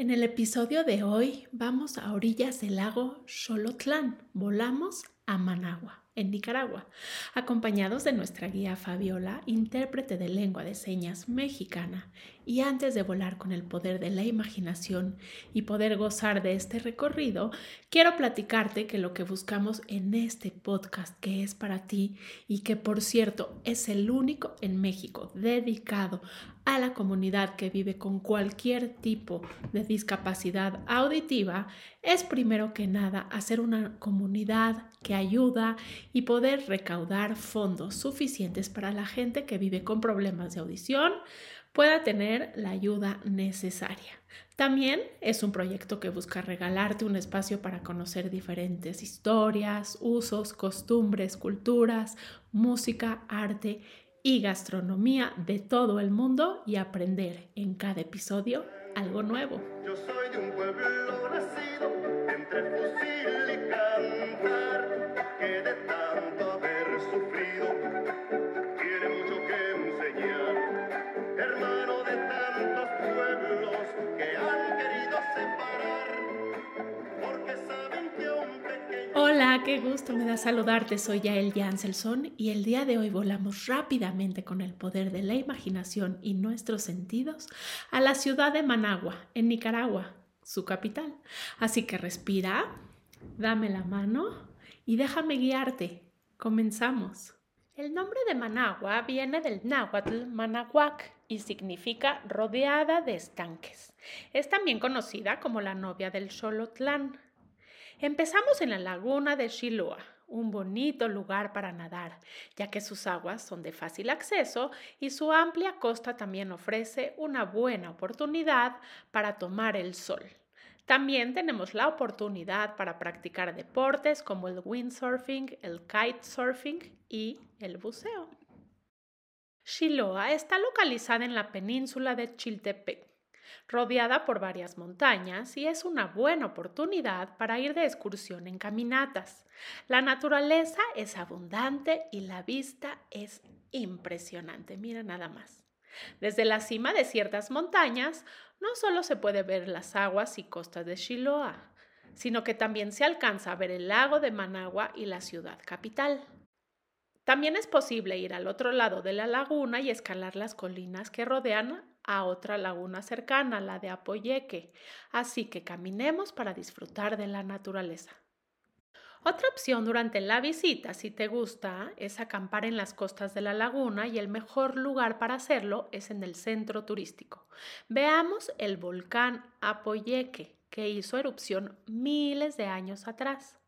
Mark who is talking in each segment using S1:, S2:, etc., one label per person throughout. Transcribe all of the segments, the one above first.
S1: En el episodio de hoy vamos a orillas del lago Xolotlán. Volamos a Managua en Nicaragua, acompañados de nuestra guía Fabiola, intérprete de lengua de señas mexicana. Y antes de volar con el poder de la imaginación y poder gozar de este recorrido, quiero platicarte que lo que buscamos en este podcast que es para ti y que por cierto es el único en México dedicado a la comunidad que vive con cualquier tipo de discapacidad auditiva es primero que nada hacer una comunidad que ayuda y poder recaudar fondos suficientes para la gente que vive con problemas de audición pueda tener la ayuda necesaria. También es un proyecto que busca regalarte un espacio para conocer diferentes historias, usos, costumbres, culturas, música, arte y gastronomía de todo el mundo y aprender en cada episodio algo nuevo. Yo soy de un pueblo nacido qué gusto me da saludarte. Soy Yael Janselson y el día de hoy volamos rápidamente con el poder de la imaginación y nuestros sentidos a la ciudad de Managua, en Nicaragua, su capital. Así que respira, dame la mano y déjame guiarte. Comenzamos. El nombre de Managua viene del náhuatl Manahuac y significa rodeada de estanques. Es también conocida como la novia del Xolotlán. Empezamos en la laguna de Xiloa, un bonito lugar para nadar, ya que sus aguas son de fácil acceso y su amplia costa también ofrece una buena oportunidad para tomar el sol. También tenemos la oportunidad para practicar deportes como el windsurfing, el kitesurfing y el buceo. Xiloa está localizada en la península de Chiltepec, rodeada por varias montañas y es una buena oportunidad para ir de excursión en caminatas. La naturaleza es abundante y la vista es impresionante. Mira nada más. Desde la cima de ciertas montañas no solo se puede ver las aguas y costas de Xiloa, sino que también se alcanza a ver el lago de Managua y la ciudad capital. También es posible ir al otro lado de la laguna y escalar las colinas que rodean a otra laguna cercana, la de Apoyeque, así que caminemos para disfrutar de la naturaleza. Otra opción durante la visita, si te gusta, es acampar en las costas de la laguna y el mejor lugar para hacerlo es en el centro turístico. Veamos el volcán Apoyeque, que hizo erupción miles de años atrás.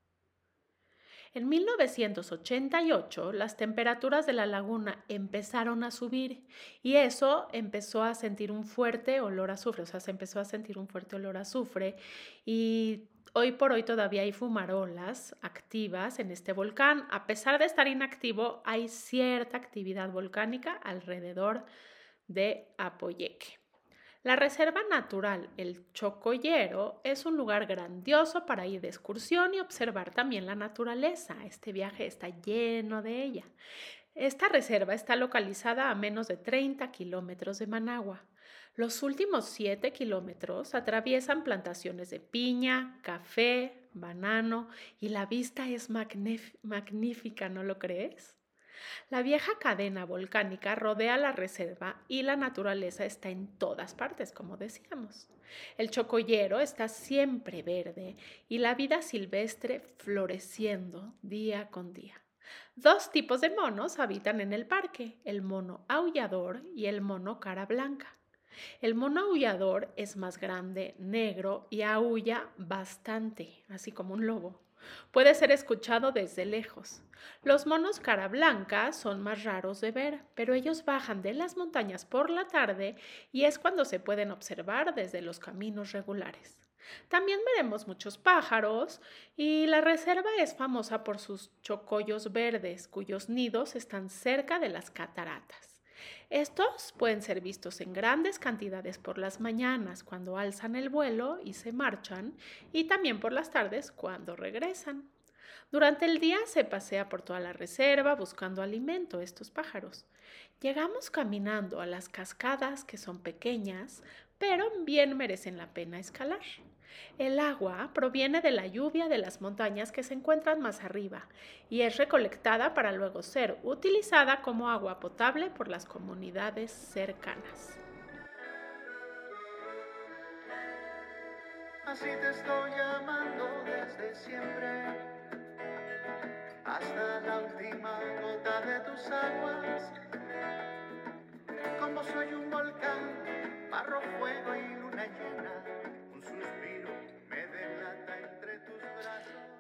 S1: En 1988 las temperaturas de la laguna empezaron a subir y eso empezó a sentir un fuerte olor a azufre, o sea, se empezó a sentir un fuerte olor a azufre y hoy por hoy todavía hay fumarolas activas en este volcán. A pesar de estar inactivo, hay cierta actividad volcánica alrededor de Apoyeque. La Reserva Natural El Chocollero es un lugar grandioso para ir de excursión y observar también la naturaleza. Este viaje está lleno de ella. Esta reserva está localizada a menos de 30 kilómetros de Managua. Los últimos 7 kilómetros atraviesan plantaciones de piña, café, banano y la vista es magnífica, ¿no lo crees? La vieja cadena volcánica rodea la reserva y la naturaleza está en todas partes, como decíamos. El chocollero está siempre verde y la vida silvestre floreciendo día con día. Dos tipos de monos habitan en el parque, el mono aullador y el mono cara blanca. El mono aullador es más grande, negro y aulla bastante, así como un lobo. Puede ser escuchado desde lejos. Los monos cara blanca son más raros de ver, pero ellos bajan de las montañas por la tarde y es cuando se pueden observar desde los caminos regulares. También veremos muchos pájaros y la reserva es famosa por sus chocollos verdes, cuyos nidos están cerca de las cataratas. Estos pueden ser vistos en grandes cantidades por las mañanas cuando alzan el vuelo y se marchan y también por las tardes cuando regresan. Durante el día se pasea por toda la reserva buscando alimento estos pájaros. Llegamos caminando a las cascadas que son pequeñas, pero bien merecen la pena escalar. El agua proviene de la lluvia de las montañas que se encuentran más arriba y es recolectada para luego ser utilizada como agua potable por las comunidades cercanas.
S2: Así te estoy llamando desde siempre, hasta la última gota de tus aguas. Como soy un volcán, barro, fuego y luna llena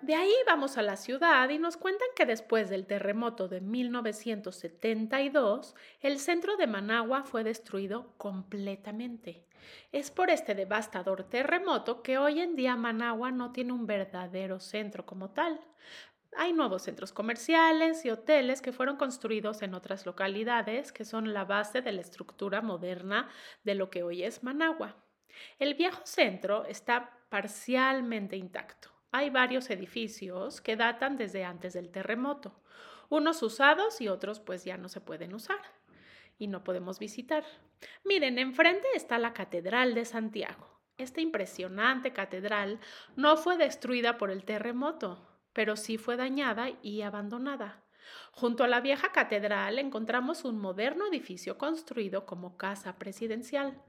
S1: De ahí vamos a la ciudad y nos cuentan que después del terremoto de 1972, el centro de Managua fue destruido completamente. Es por este devastador terremoto que hoy en día Managua no tiene un verdadero centro como tal. Hay nuevos centros comerciales y hoteles que fueron construidos en otras localidades que son la base de la estructura moderna de lo que hoy es Managua. El viejo centro está parcialmente intacto. Hay varios edificios que datan desde antes del terremoto, unos usados y otros pues ya no se pueden usar y no podemos visitar. Miren, enfrente está la Catedral de Santiago. Esta impresionante catedral no fue destruida por el terremoto, pero sí fue dañada y abandonada. Junto a la vieja catedral encontramos un moderno edificio construido como casa presidencial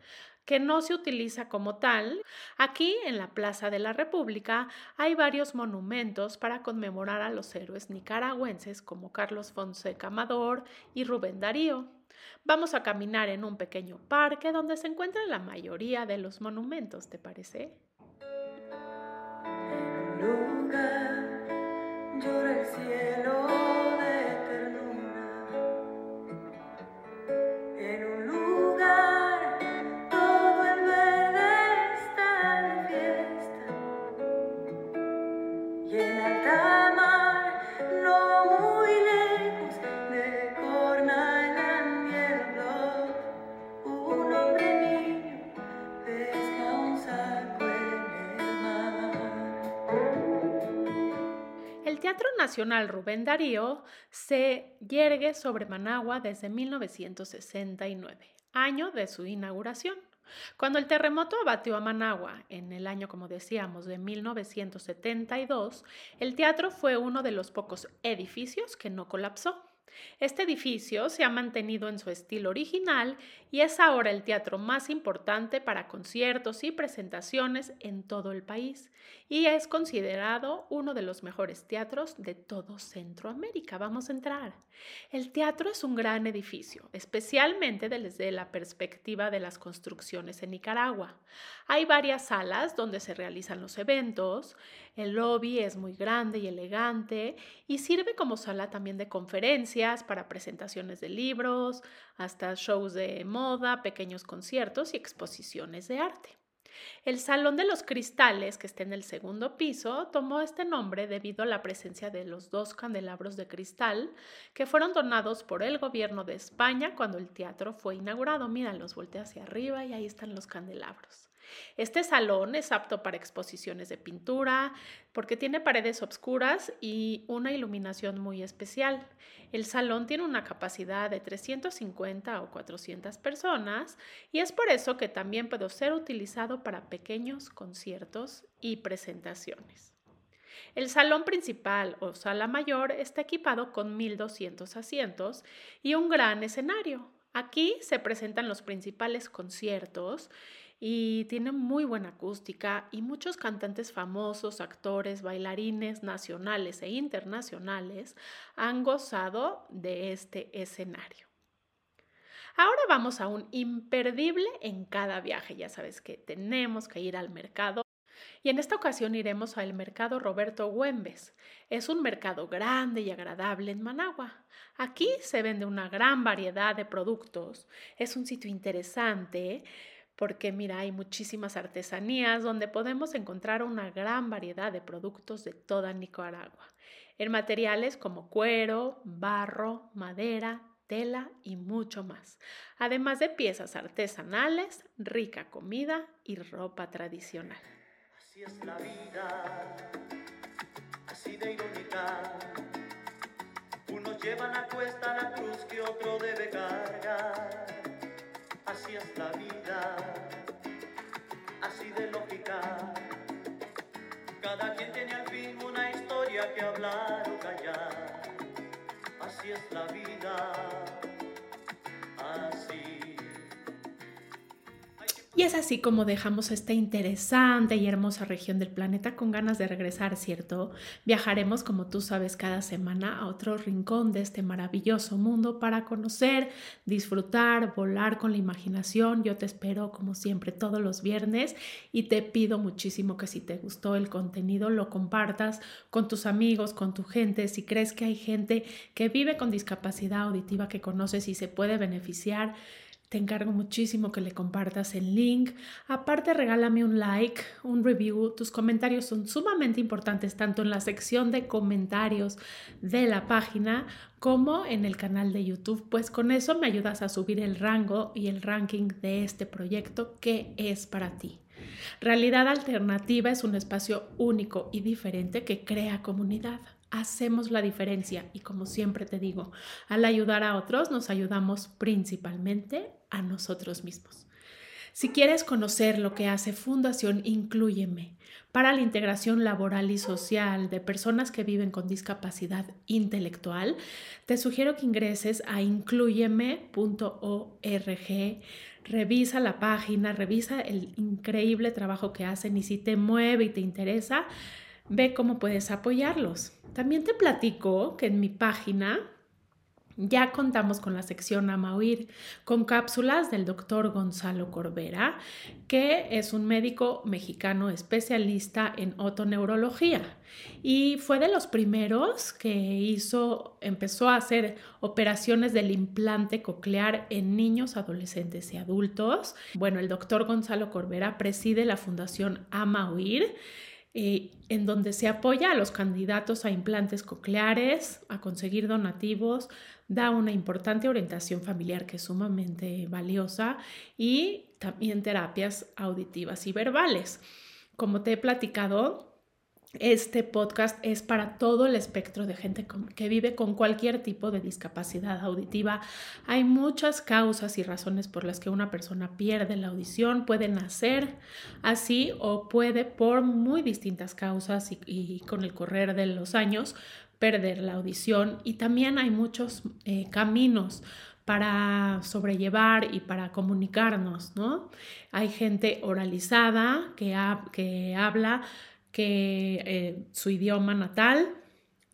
S1: que no se utiliza como tal. Aquí, en la Plaza de la República, hay varios monumentos para conmemorar a los héroes nicaragüenses como Carlos Fonseca Amador y Rubén Darío. Vamos a caminar en un pequeño parque donde se encuentran la mayoría de los monumentos, ¿te parece?
S2: el cielo.
S1: Nacional Rubén Darío se yergue sobre Managua desde 1969, año de su inauguración. Cuando el terremoto abatió a Managua en el año, como decíamos, de 1972, el teatro fue uno de los pocos edificios que no colapsó. Este edificio se ha mantenido en su estilo original y es ahora el teatro más importante para conciertos y presentaciones en todo el país y es considerado uno de los mejores teatros de todo Centroamérica. Vamos a entrar. El teatro es un gran edificio, especialmente desde la perspectiva de las construcciones en Nicaragua. Hay varias salas donde se realizan los eventos, el lobby es muy grande y elegante y sirve como sala también de para presentaciones de libros, hasta shows de moda, pequeños conciertos y exposiciones de arte. El Salón de los Cristales, que está en el segundo piso, tomó este nombre debido a la presencia de los dos candelabros de cristal que fueron donados por el gobierno de España cuando el teatro fue inaugurado. Mira, los volteé hacia arriba y ahí están los candelabros. Este salón es apto para exposiciones de pintura porque tiene paredes oscuras y una iluminación muy especial. El salón tiene una capacidad de 350 o 400 personas y es por eso que también puede ser utilizado para pequeños conciertos y presentaciones. El salón principal o sala mayor está equipado con 1.200 asientos y un gran escenario. Aquí se presentan los principales conciertos y tiene muy buena acústica y muchos cantantes famosos, actores, bailarines nacionales e internacionales han gozado de este escenario. Ahora vamos a un imperdible en cada viaje. Ya sabes que tenemos que ir al mercado. Y en esta ocasión iremos al mercado Roberto Güembes. Es un mercado grande y agradable en Managua. Aquí se vende una gran variedad de productos. Es un sitio interesante porque mira, hay muchísimas artesanías donde podemos encontrar una gran variedad de productos de toda Nicaragua, en materiales como cuero, barro, madera, tela y mucho más, además de piezas artesanales, rica comida y ropa tradicional.
S2: Así es la vida, así de irónica. Unos llevan a cuesta la cruz que otro debe cargar. Así es la vida, así de lógica. Cada quien tiene al fin una historia que hablar o callar. Así es la vida, así.
S1: Es así como dejamos esta interesante y hermosa región del planeta con ganas de regresar, ¿cierto? Viajaremos, como tú sabes, cada semana a otro rincón de este maravilloso mundo para conocer, disfrutar, volar con la imaginación. Yo te espero, como siempre, todos los viernes y te pido muchísimo que si te gustó el contenido lo compartas con tus amigos, con tu gente. Si crees que hay gente que vive con discapacidad auditiva que conoces y se puede beneficiar, te encargo muchísimo que le compartas el link. Aparte, regálame un like, un review. Tus comentarios son sumamente importantes tanto en la sección de comentarios de la página como en el canal de YouTube. Pues con eso me ayudas a subir el rango y el ranking de este proyecto que es para ti. Realidad Alternativa es un espacio único y diferente que crea comunidad hacemos la diferencia y como siempre te digo, al ayudar a otros nos ayudamos principalmente a nosotros mismos. Si quieres conocer lo que hace Fundación Incluyeme para la integración laboral y social de personas que viven con discapacidad intelectual, te sugiero que ingreses a incluyeme.org, revisa la página, revisa el increíble trabajo que hacen y si te mueve y te interesa, ve cómo puedes apoyarlos. También te platico que en mi página ya contamos con la sección Amauir, con cápsulas del doctor Gonzalo Corbera, que es un médico mexicano especialista en otoneurología y fue de los primeros que hizo, empezó a hacer operaciones del implante coclear en niños, adolescentes y adultos. Bueno, el doctor Gonzalo Corbera preside la fundación Amauir eh, en donde se apoya a los candidatos a implantes cocleares, a conseguir donativos, da una importante orientación familiar que es sumamente valiosa y también terapias auditivas y verbales. Como te he platicado, este podcast es para todo el espectro de gente que vive con cualquier tipo de discapacidad auditiva. Hay muchas causas y razones por las que una persona pierde la audición. Puede nacer así o puede por muy distintas causas y, con el correr de los años perder la audición. Y también hay muchos eh, caminos para sobrellevar y para comunicarnos, ¿no? Hay gente oralizada que, que habla que eh, su idioma natal,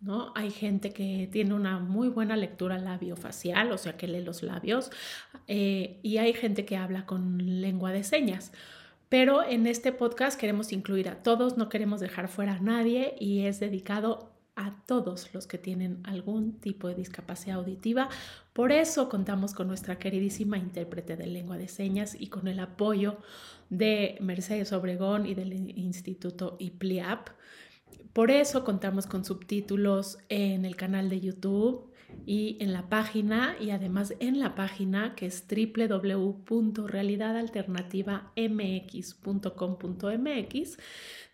S1: ¿no? Hay gente que tiene una muy buena lectura labiofacial, o sea, que lee los labios, eh, y hay gente que habla con lengua de señas. Pero en este podcast queremos incluir a todos, no queremos dejar fuera a nadie y es dedicado a todos los que tienen algún tipo de discapacidad auditiva. Por eso contamos con nuestra queridísima intérprete de lengua de señas y con el apoyo de Mercedes Obregón y del Instituto IPLIAP. Por eso contamos con subtítulos en el canal de YouTube y en la página y además en la página que es www.realidadalternativamx.com.mx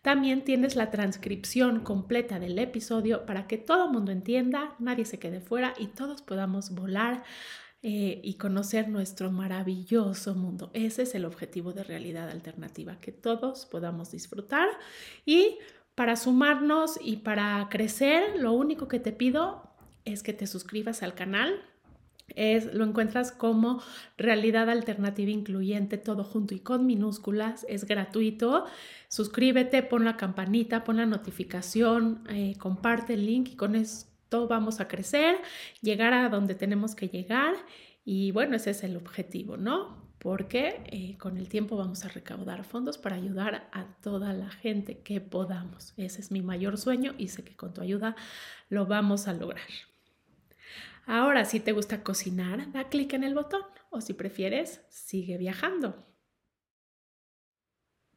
S1: también tienes la transcripción completa del episodio para que todo el mundo entienda, nadie se quede fuera y todos podamos volar eh, y conocer nuestro maravilloso mundo. Ese es el objetivo de realidad alternativa, que todos podamos disfrutar y para sumarnos y para crecer, lo único que te pido es que te suscribas al canal, es, lo encuentras como realidad alternativa incluyente, todo junto y con minúsculas, es gratuito. Suscríbete, pon la campanita, pon la notificación, eh, comparte el link y con esto vamos a crecer, llegar a donde tenemos que llegar y bueno, ese es el objetivo, ¿no? porque eh, con el tiempo vamos a recaudar fondos para ayudar a toda la gente que podamos. Ese es mi mayor sueño y sé que con tu ayuda lo vamos a lograr. Ahora, si te gusta cocinar, da clic en el botón o si prefieres, sigue viajando.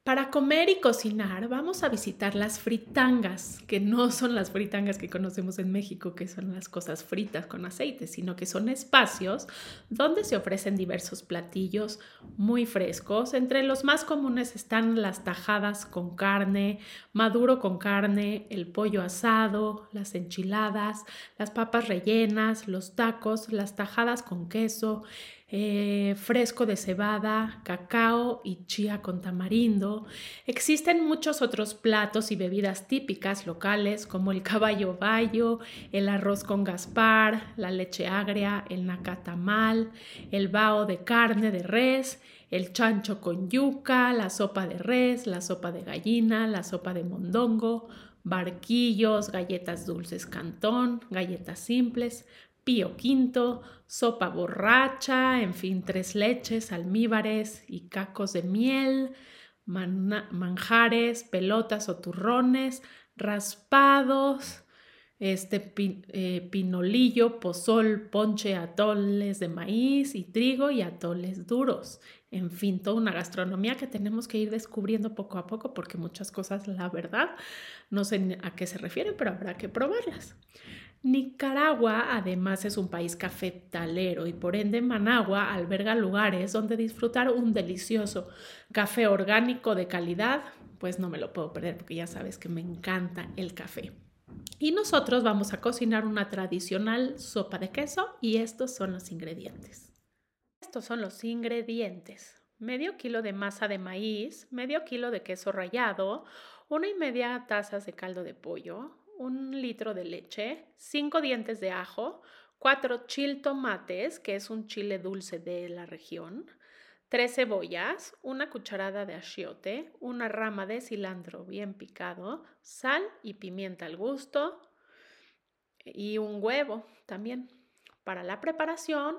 S1: Para comer y cocinar vamos a visitar las fritangas, que no son las fritangas que conocemos en México, que son las cosas fritas con aceite, sino que son espacios donde se ofrecen diversos platillos muy frescos. Entre los más comunes están las tajadas con carne, maduro con carne, el pollo asado, las enchiladas, las papas rellenas, los tacos, las tajadas con queso, eh, fresco de cebada, cacao y chía con tamarindo. Existen muchos otros platos y bebidas típicas locales como el caballo bayo, el arroz con gaspar, la leche agria, el nacatamal, el bao de carne de res, el chancho con yuca, la sopa de res, la sopa de gallina, la sopa de mondongo, barquillos, galletas dulces cantón, galletas simples, pío quinto, sopa borracha, en fin, tres leches, almíbares y cacos de miel, manjares, pelotas o turrones, raspados, este eh, pinolillo, pozol, ponche, atoles de maíz y trigo y atoles duros. En fin, toda una gastronomía que tenemos que ir descubriendo poco a poco porque muchas cosas, la verdad, no sé a qué se refieren, pero habrá que probarlas. Nicaragua además es un país cafetalero y por ende Managua alberga lugares donde disfrutar un delicioso café orgánico de calidad, pues no me lo puedo perder porque ya sabes que me encanta el café. Y nosotros vamos a cocinar una tradicional sopa de queso y estos son los ingredientes. Estos son los ingredientes. Medio kilo de masa de maíz, medio kilo de queso rallado, una y media tazas de caldo de pollo, un litro de leche, cinco dientes de ajo, cuatro chil tomates, que es un chile dulce de la región, tres cebollas, una cucharada de achiote, una rama de cilantro bien picado, sal y pimienta al gusto y un huevo también. Para la preparación,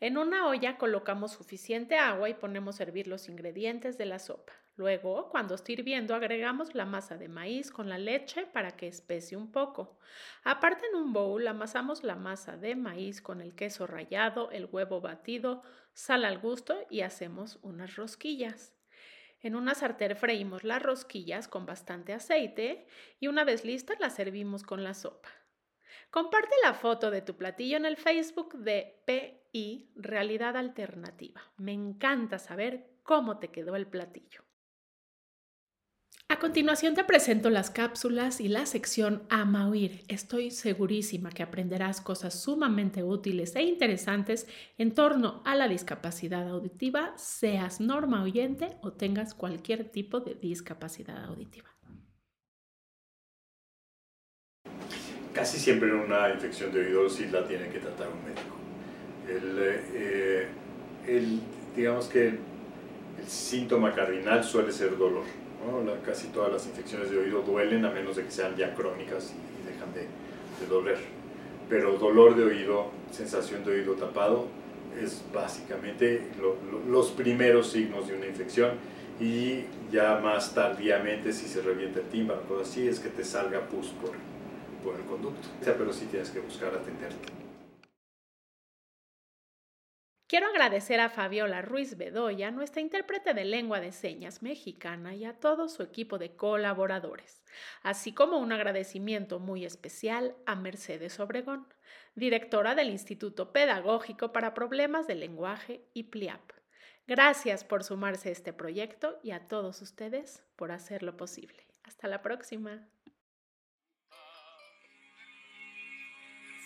S1: en una olla colocamos suficiente agua y ponemos a hervir los ingredientes de la sopa. Luego, cuando esté hirviendo, agregamos la masa de maíz con la leche para que especie un poco. Aparte en un bowl amasamos la masa de maíz con el queso rallado, el huevo batido, sal al gusto y hacemos unas rosquillas. En una sartén freímos las rosquillas con bastante aceite y una vez listas las servimos con la sopa. Comparte la foto de tu platillo en el Facebook de PI Realidad Alternativa. Me encanta saber cómo te quedó el platillo. A continuación te presento las cápsulas y la sección Ama Oír. Estoy segurísima que aprenderás cosas sumamente útiles e interesantes en torno a la discapacidad auditiva, seas norma oyente o tengas cualquier tipo de discapacidad auditiva.
S3: Casi siempre una infección de oído la tiene que tratar un médico. Eh, el, digamos que el síntoma cardinal suele ser dolor casi todas las infecciones de oído duelen a menos de que sean ya crónicas y, dejan de, doler. Pero dolor de oído, sensación de oído tapado, es básicamente los primeros signos de una infección y ya más tardíamente si se revienta el tímpano, cosas así, es que te salga pus por, por el conducto. Pero sí tienes que buscar atenderte.
S1: Quiero agradecer a Fabiola Ruiz Bedoya, nuestra intérprete de lengua de señas mexicana, y a todo su equipo de colaboradores, así como un agradecimiento muy especial a Mercedes Obregón, directora del Instituto Pedagógico para Problemas de Lenguaje y PLIAP. Gracias por sumarse a este proyecto y a todos ustedes por hacerlo posible. Hasta la próxima.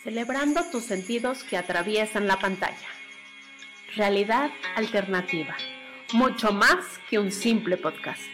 S1: Celebrando tus sentidos que atraviesan la pantalla realidad alternativa, mucho más que un simple podcast.